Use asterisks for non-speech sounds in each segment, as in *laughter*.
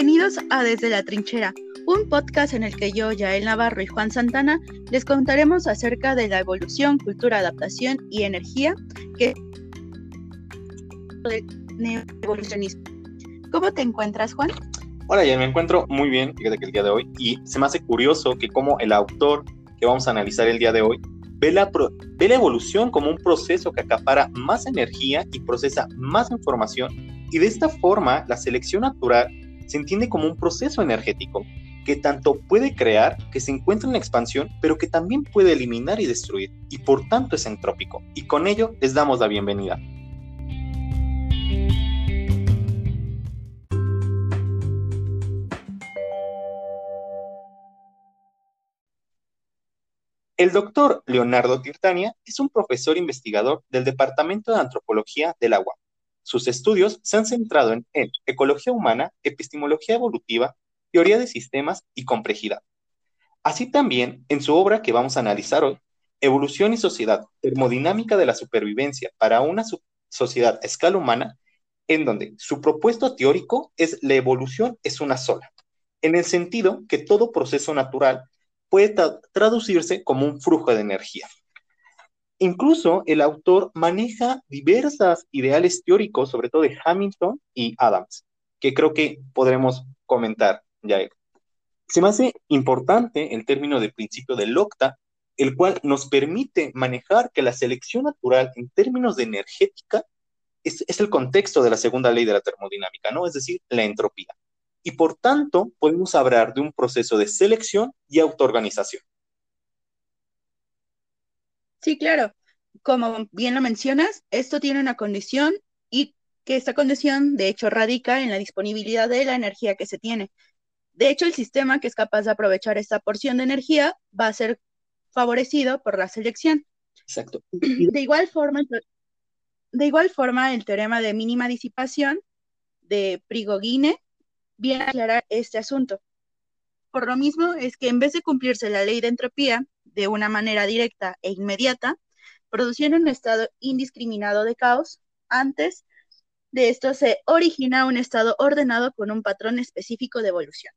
Bienvenidos a Desde la Trinchera, un podcast en el que yo, Yael Navarro y Juan Santana les contaremos acerca de la evolución, cultura, adaptación y energía que del evolucionismo. ¿Cómo te encuentras, Juan? Hola, ya me encuentro muy bien, fíjate que el día de hoy, y se me hace curioso que como el autor que vamos a analizar el día de hoy ve la, ve la evolución como un proceso que acapara más energía y procesa más información, y de esta forma la selección natural se entiende como un proceso energético que tanto puede crear, que se encuentra en expansión, pero que también puede eliminar y destruir, y por tanto es entrópico. Y con ello les damos la bienvenida. El doctor Leonardo Tirtania es un profesor investigador del Departamento de Antropología del Agua sus estudios se han centrado en, ecología humana, epistemología evolutiva, teoría de sistemas y complejidad. Así también, en su obra que vamos a analizar hoy, Evolución y Sociedad, Termodinámica de la Supervivencia para una sociedad a escala humana, en donde su propuesto teórico es la evolución es una sola, en el sentido que todo proceso natural puede traducirse como un flujo de energía. Incluso el autor maneja diversas ideales teóricos, sobre todo de Hamilton y Adams, que creo que podremos comentar ya. Se me hace importante el término de principio de Locta, el cual nos permite manejar que la selección natural en términos de energética es, es el contexto de la segunda ley de la termodinámica, ¿no? Es decir, la entropía. Y por tanto, podemos hablar de un proceso de selección y autoorganización. Sí, claro. Como bien lo mencionas, esto tiene una condición y que esta condición de hecho radica en la disponibilidad de la energía que se tiene. De hecho, el sistema que es capaz de aprovechar esta porción de energía va a ser favorecido por la selección. Exacto. *clears throat* De igual forma, de igual forma el teorema de mínima disipación de Prigogine viene a aclarar este asunto. Por lo mismo es que en vez de cumplirse la ley de entropía, de una manera directa e inmediata, produciendo un estado indiscriminado de caos. Antes de esto se origina un estado ordenado con un patrón específico de evolución.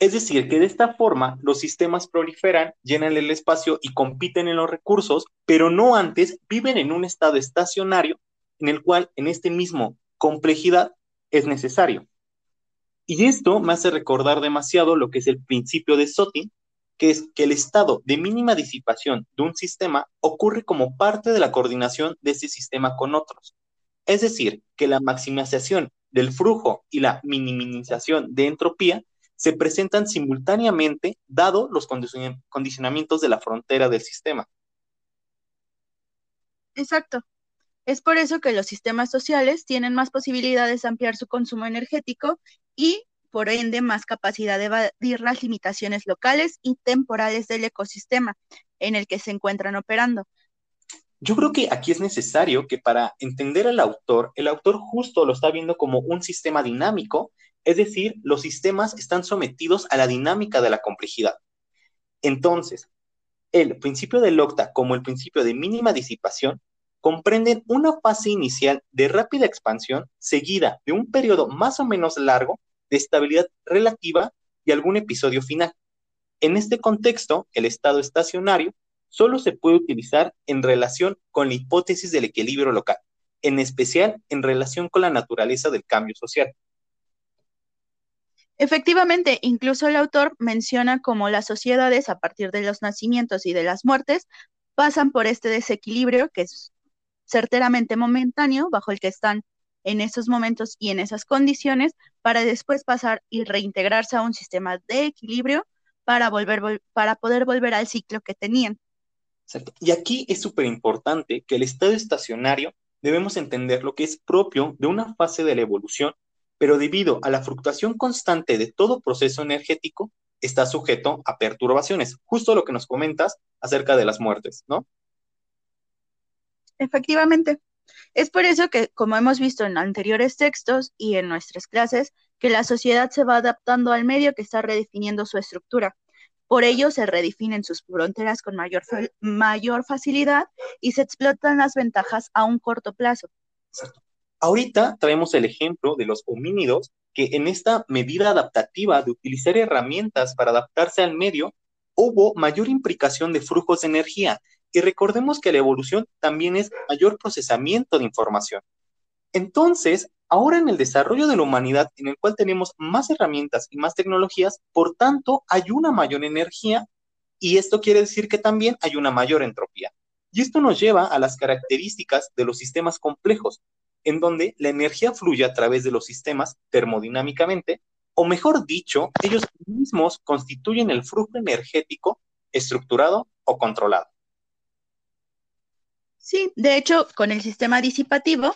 Es decir, que de esta forma los sistemas proliferan, llenan el espacio y compiten en los recursos, pero no antes viven en un estado estacionario en el cual en este mismo complejidad es necesario. Y esto me hace recordar demasiado lo que es el principio de Sotin, que es que el estado de mínima disipación de un sistema ocurre como parte de la coordinación de ese sistema con otros. Es decir, que la maximización del flujo y la minimización de entropía se presentan simultáneamente dado los condicionamientos de la frontera del sistema. Exacto. Es por eso que los sistemas sociales tienen más posibilidades de ampliar su consumo energético y por ende más capacidad de evadir las limitaciones locales y temporales del ecosistema en el que se encuentran operando. Yo creo que aquí es necesario que para entender al autor, el autor justo lo está viendo como un sistema dinámico, es decir, los sistemas están sometidos a la dinámica de la complejidad. Entonces, el principio de Locta como el principio de mínima disipación comprenden una fase inicial de rápida expansión seguida de un periodo más o menos largo de estabilidad relativa y algún episodio final. En este contexto, el estado estacionario solo se puede utilizar en relación con la hipótesis del equilibrio local, en especial en relación con la naturaleza del cambio social. Efectivamente, incluso el autor menciona cómo las sociedades, a partir de los nacimientos y de las muertes, pasan por este desequilibrio que es certeramente momentáneo, bajo el que están en esos momentos y en esas condiciones para después pasar y reintegrarse a un sistema de equilibrio para, volver, para poder volver al ciclo que tenían. Y aquí es súper importante que el estado estacionario debemos entender lo que es propio de una fase de la evolución, pero debido a la fluctuación constante de todo proceso energético, está sujeto a perturbaciones, justo lo que nos comentas acerca de las muertes, ¿no? Efectivamente. Es por eso que, como hemos visto en anteriores textos y en nuestras clases, que la sociedad se va adaptando al medio que está redefiniendo su estructura. Por ello se redefinen sus fronteras con mayor, mayor facilidad y se explotan las ventajas a un corto plazo. Ahorita traemos el ejemplo de los homínidos que en esta medida adaptativa de utilizar herramientas para adaptarse al medio, hubo mayor implicación de flujos de energía. Y recordemos que la evolución también es mayor procesamiento de información. Entonces, ahora en el desarrollo de la humanidad, en el cual tenemos más herramientas y más tecnologías, por tanto, hay una mayor energía y esto quiere decir que también hay una mayor entropía. Y esto nos lleva a las características de los sistemas complejos, en donde la energía fluye a través de los sistemas termodinámicamente, o mejor dicho, ellos mismos constituyen el flujo energético estructurado o controlado. Sí, de hecho, con el sistema disipativo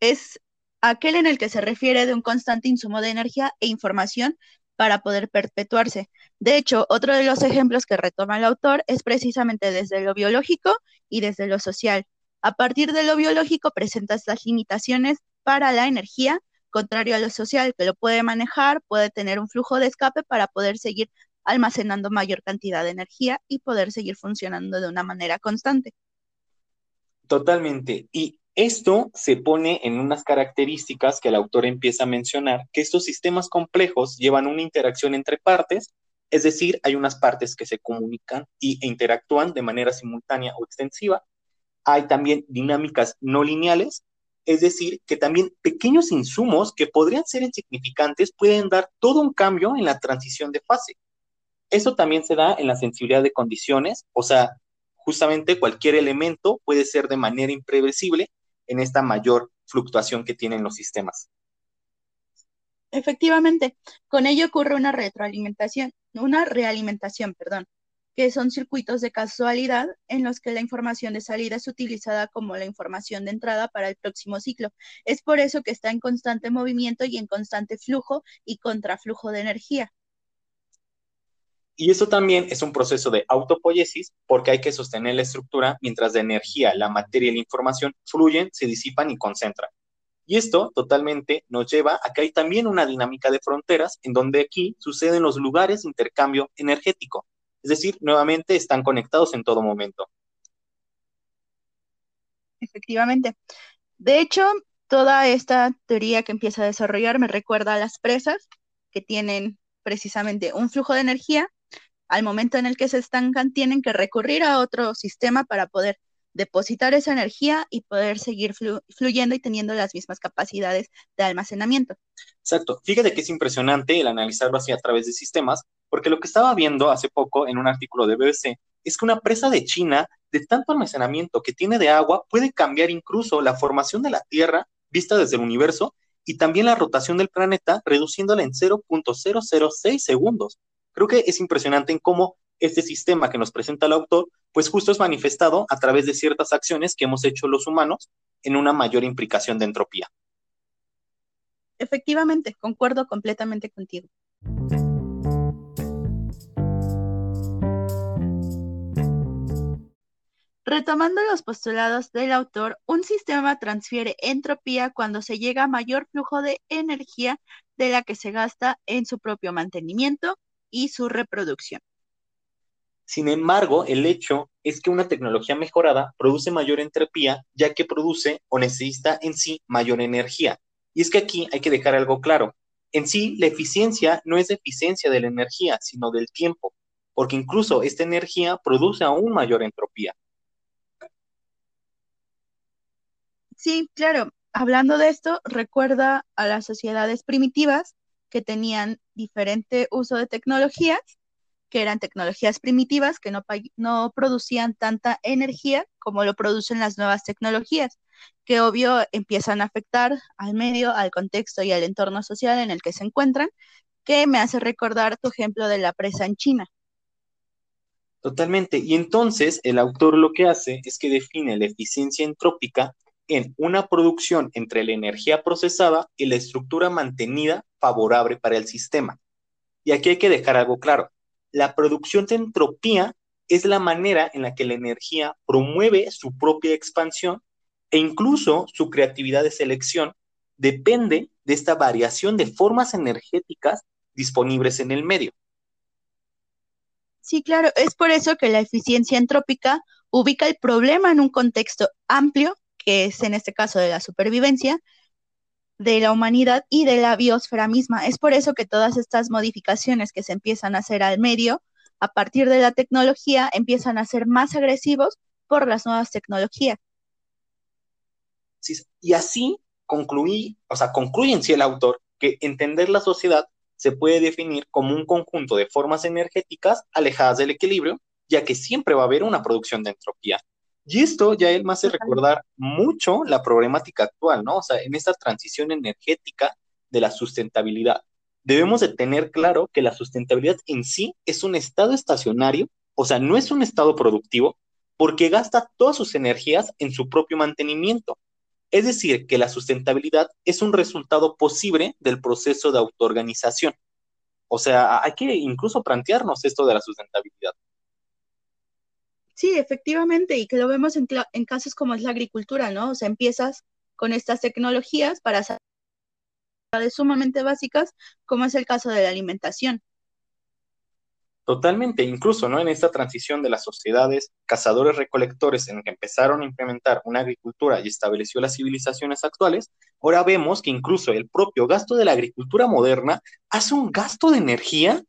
es aquel en el que se refiere de un constante insumo de energía e información para poder perpetuarse. De hecho, otro de los ejemplos que retoma el autor es precisamente desde lo biológico y desde lo social, a partir de lo biológico presenta estas limitaciones para la energía, contrario a lo social, que lo puede manejar, puede tener un flujo de escape para poder seguir almacenando mayor cantidad de energía y poder seguir funcionando de una manera constante. Totalmente. Y esto se pone en unas características que el autor empieza a mencionar, que estos sistemas complejos llevan una interacción entre partes, es decir, hay unas partes que se comunican e interactúan de manera simultánea o extensiva, hay también dinámicas no lineales, es decir, que también pequeños insumos que podrían ser insignificantes pueden dar todo un cambio en la transición de fase. Eso también se da en la sensibilidad de condiciones, o sea, justamente cualquier elemento puede ser de manera imprevisible en esta mayor fluctuación que tienen los sistemas. Efectivamente, con ello ocurre una retroalimentación, una realimentación, perdón, que son circuitos de casualidad en los que la información de salida es utilizada como la información de entrada para el próximo ciclo. Es por eso que está en constante movimiento y en constante flujo y contraflujo de energía. Y eso también es un proceso de autopoiesis porque hay que sostener la estructura mientras la energía, la materia y la información fluyen, se disipan y concentran. Y esto totalmente nos lleva a que hay también una dinámica de fronteras en donde aquí suceden los lugares de intercambio energético. Es decir, nuevamente están conectados en todo momento. Efectivamente. De hecho, toda esta teoría que empieza a desarrollar me recuerda a las presas que tienen precisamente un flujo de energía. Al momento en el que se estancan, tienen que recurrir a otro sistema para poder depositar esa energía y poder seguir fluyendo y teniendo las mismas capacidades de almacenamiento. Exacto. Fíjate que es impresionante el analizarlo así a través de sistemas, porque lo que estaba viendo hace poco en un artículo de BBC es que una presa de China de tanto almacenamiento que tiene de agua puede cambiar incluso la formación de la Tierra vista desde el universo y también la rotación del planeta, reduciéndola en 0.006 segundos. Creo que es impresionante en cómo este sistema que nos presenta el autor, pues justo es manifestado a través de ciertas acciones que hemos hecho los humanos en una mayor implicación de entropía. Efectivamente, concuerdo completamente contigo. Retomando los postulados del autor, un sistema transfiere entropía cuando se llega a mayor flujo de energía de la que se gasta en su propio mantenimiento y su reproducción. Sin embargo, el hecho es que una tecnología mejorada produce mayor entropía ya que produce o necesita en sí mayor energía. Y es que aquí hay que dejar algo claro. En sí, la eficiencia no es eficiencia de la energía, sino del tiempo, porque incluso esta energía produce aún mayor entropía. Sí, claro. Hablando de esto, recuerda a las sociedades primitivas que tenían diferente uso de tecnologías, que eran tecnologías primitivas que no, producían tanta energía como lo producen las nuevas tecnologías, que obvio empiezan a afectar al medio, al contexto y al entorno social en el que se encuentran, que me hace recordar tu ejemplo de la presa en China. Totalmente. Y entonces el autor lo que hace es que define la eficiencia entrópica en una producción entre la energía procesada y la estructura mantenida favorable para el sistema. Y aquí hay que dejar algo claro. La producción de entropía es la manera en la que la energía promueve su propia expansión e incluso su creatividad de selección depende de esta variación de formas energéticas disponibles en el medio. Sí, claro, es por eso que la eficiencia entrópica ubica el problema en un contexto amplio que es en este caso de la supervivencia, de la humanidad y de la biosfera misma. Es por eso que todas estas modificaciones que se empiezan a hacer al medio a partir de la tecnología empiezan a ser más agresivos por las nuevas tecnologías. y así concluí, o sea, concluye en sí el autor que entender la sociedad se puede definir como un conjunto de formas energéticas alejadas del equilibrio, ya que siempre va a haber una producción de entropía. Y esto ya él me hace recordar mucho la problemática actual, ¿no? O sea, en esta transición energética de la sustentabilidad. Debemos de tener claro que la sustentabilidad en sí es un estado estacionario, o sea, no es un estado productivo, porque gasta todas sus energías en su propio mantenimiento. Es decir, que la sustentabilidad es un resultado posible del proceso de autoorganización. O sea, hay que incluso plantearnos esto de la sustentabilidad. Sí, efectivamente, y que lo vemos en, en casos como es la agricultura, ¿no? O sea, empiezas con estas tecnologías para hacer sumamente básicas, como es el caso de la alimentación. Totalmente, incluso ¿no? en esta transición de las sociedades cazadores-recolectores en que empezaron a implementar una agricultura y estableció las civilizaciones actuales, ahora vemos que incluso el propio gasto de la agricultura moderna hace un gasto de energía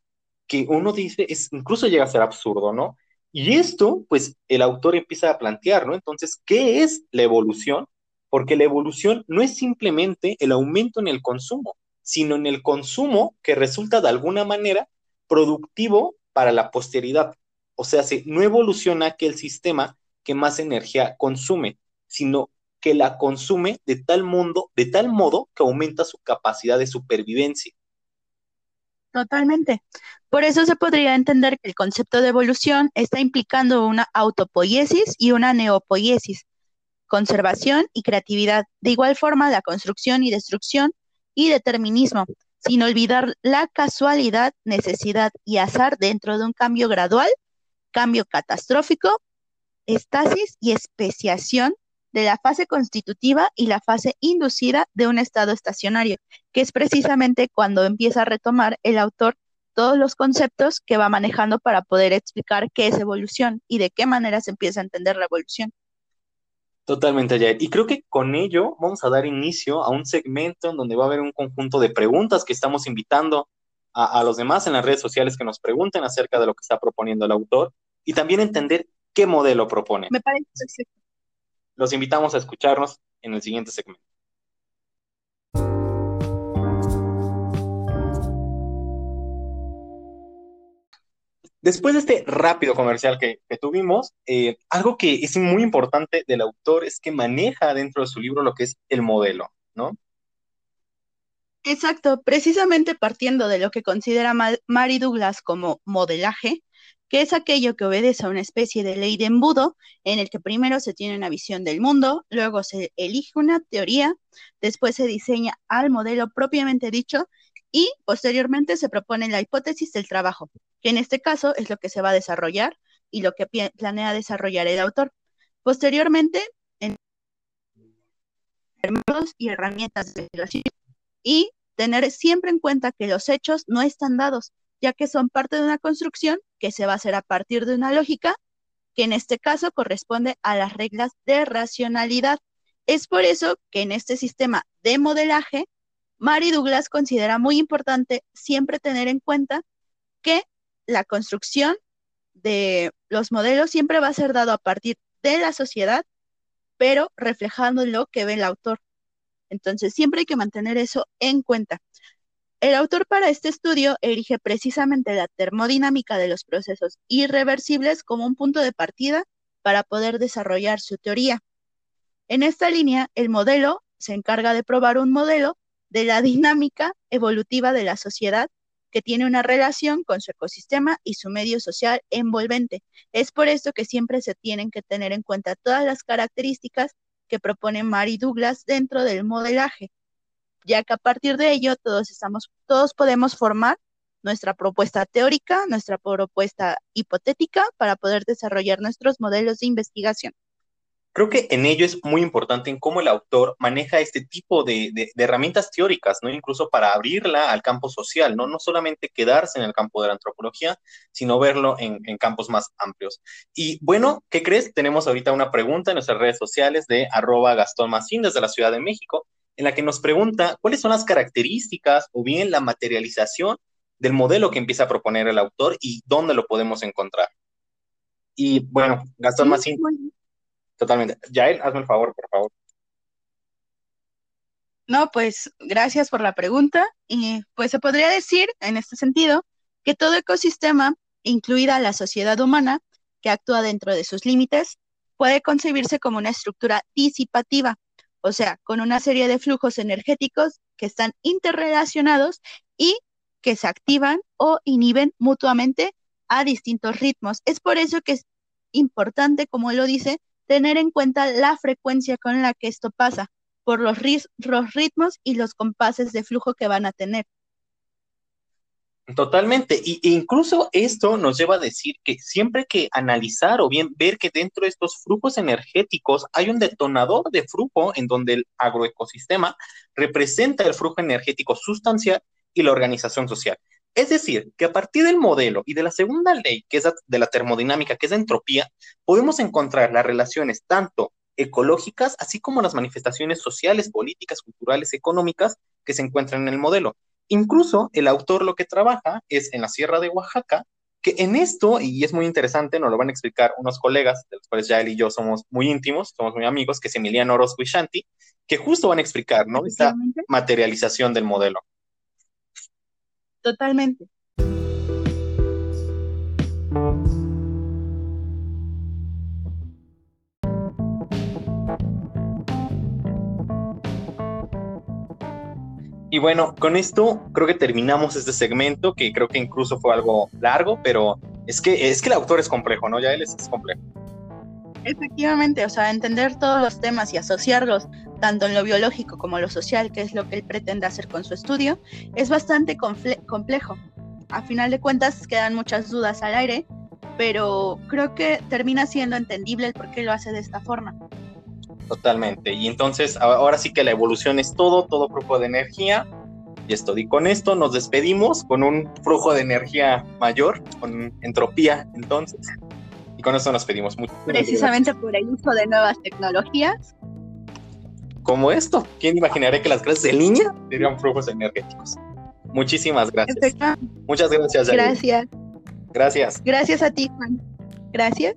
que uno dice, es, incluso llega a ser absurdo, ¿no? Y esto, pues el autor empieza a plantear, ¿no? Entonces, ¿qué es la evolución? Porque la evolución no es simplemente el aumento en el consumo, sino en el consumo que resulta de alguna manera productivo para la posteridad. O sea, no evoluciona aquel sistema que más energía consume, sino que la consume de tal, mundo, de tal modo que aumenta su capacidad de supervivencia. Totalmente. Por eso se podría entender que el concepto de evolución está implicando una autopoiesis y una neopoiesis, conservación y creatividad. De igual forma, la construcción y destrucción y determinismo, sin olvidar la casualidad, necesidad y azar dentro de un cambio gradual, cambio catastrófico, estasis y especiación de la fase constitutiva y la fase inducida de un estado estacionario, que es precisamente cuando empieza a retomar el autor todos los conceptos que va manejando para poder explicar qué es evolución y de qué manera se empieza a entender la evolución. Totalmente, Jair. Y creo que con ello vamos a dar inicio a un segmento en donde va a haber un conjunto de preguntas que estamos invitando a, los demás en las redes sociales que nos pregunten acerca de lo que está proponiendo el autor y también entender qué modelo propone. Me parece perfecto. Los invitamos a escucharnos en el siguiente segmento. Después de este rápido comercial que, tuvimos, eh, algo que es muy importante del autor es que maneja dentro de su libro lo que es el modelo, ¿no? Exacto, precisamente partiendo de lo que considera Mary Douglas como modelaje, que es aquello que obedece a una especie de ley de embudo, en el que primero se tiene una visión del mundo, luego se elige una teoría, después se diseña al modelo propiamente dicho y posteriormente se propone la hipótesis del trabajo, que en este caso es lo que se va a desarrollar y lo que planea desarrollar el autor. Posteriormente, en herramientas de y tener siempre en cuenta que los hechos no están dados, ya que son parte de una construcción que se va a hacer a partir de una lógica que en este caso corresponde a las reglas de racionalidad. Es por eso que en este sistema de modelaje Mary Douglas considera muy importante siempre tener en cuenta que la construcción de los modelos siempre va a ser dado a partir de la sociedad, pero reflejando lo que ve el autor. Entonces, siempre hay que mantener eso en cuenta. El autor para este estudio erige precisamente la termodinámica de los procesos irreversibles como un punto de partida para poder desarrollar su teoría. En esta línea, el modelo se encarga de probar un modelo de la *laughs* dinámica evolutiva de la sociedad que tiene una relación con su ecosistema y su medio social envolvente. Es por esto que siempre se tienen que tener en cuenta todas las características que propone Mary Douglas dentro del modelaje, ya que a partir de ello todos estamos, todos podemos formar nuestra propuesta teórica, nuestra propuesta hipotética para poder desarrollar nuestros modelos de investigación. creo que en ello es muy importante en cómo el autor maneja este tipo de, herramientas teóricas, ¿no? Incluso para abrirla al campo social, ¿no? No solamente quedarse en el campo de la antropología, sino verlo en, en campos más amplios. Y bueno, ¿qué crees? Tenemos ahorita una pregunta en nuestras redes sociales de arroba Gastón Macín desde la Ciudad de México, en la que nos pregunta cuáles son las características o bien la materialización del modelo que empieza a proponer el autor y dónde lo podemos encontrar. Y bueno, Gastón Macín, totalmente. Yael, hazme el favor, por favor. No, pues gracias por la pregunta. Y pues se podría decir, en este sentido, que todo ecosistema, incluida la sociedad humana, que actúa dentro de sus límites, puede concebirse como una estructura disipativa, o sea, con una serie de flujos energéticos que están interrelacionados y que se activan o inhiben mutuamente a distintos ritmos. Es por eso que es importante, como lo dice, tener en cuenta la frecuencia con la que esto pasa, por los, ritmos y los compases de flujo que van a tener. Totalmente. Y, e incluso esto nos lleva a decir que siempre que analizar o bien ver que dentro de estos flujos energéticos hay un detonador de flujo en donde el agroecosistema representa el flujo energético sustancial y la organización social. Es decir, que a partir del modelo y de la segunda ley, que es de la termodinámica, que es la entropía, podemos encontrar las relaciones tanto ecológicas, así como las manifestaciones sociales, políticas, culturales, económicas que se encuentran en el modelo. Incluso el autor lo que trabaja es en la Sierra de Oaxaca, que en esto, y es muy interesante, nos lo van a explicar unos colegas, de los cuales ya él y yo somos muy íntimos, somos muy amigos, que es Emiliano Orozco y Shanti, que justo van a explicar, ¿no? Esta materialización del modelo. Totalmente. Y bueno, con esto creo que terminamos este segmento, que creo que incluso fue algo largo, pero es que, es que el autor es complejo, ¿no? Ya él es, complejo. Efectivamente, o sea, entender todos los temas y asociarlos tanto en lo biológico como en lo social, que es lo que él pretende hacer con su estudio, es bastante complejo. A final de cuentas quedan muchas dudas al aire, pero creo que termina siendo entendible el por qué lo hace de esta forma. Totalmente. Y entonces ahora sí que la evolución es todo, todo flujo de energía. Y esto, y con esto nos despedimos con un flujo de energía mayor, con entropía entonces. Y con esto nos pedimos mucho. Precisamente por el uso de nuevas tecnologías como esto. ¿Quién imaginaría que las clases de línea serían flujos energéticos? Muchísimas gracias. Muchas gracias. Gracias. Gracias. Gracias a ti, Juan. Gracias.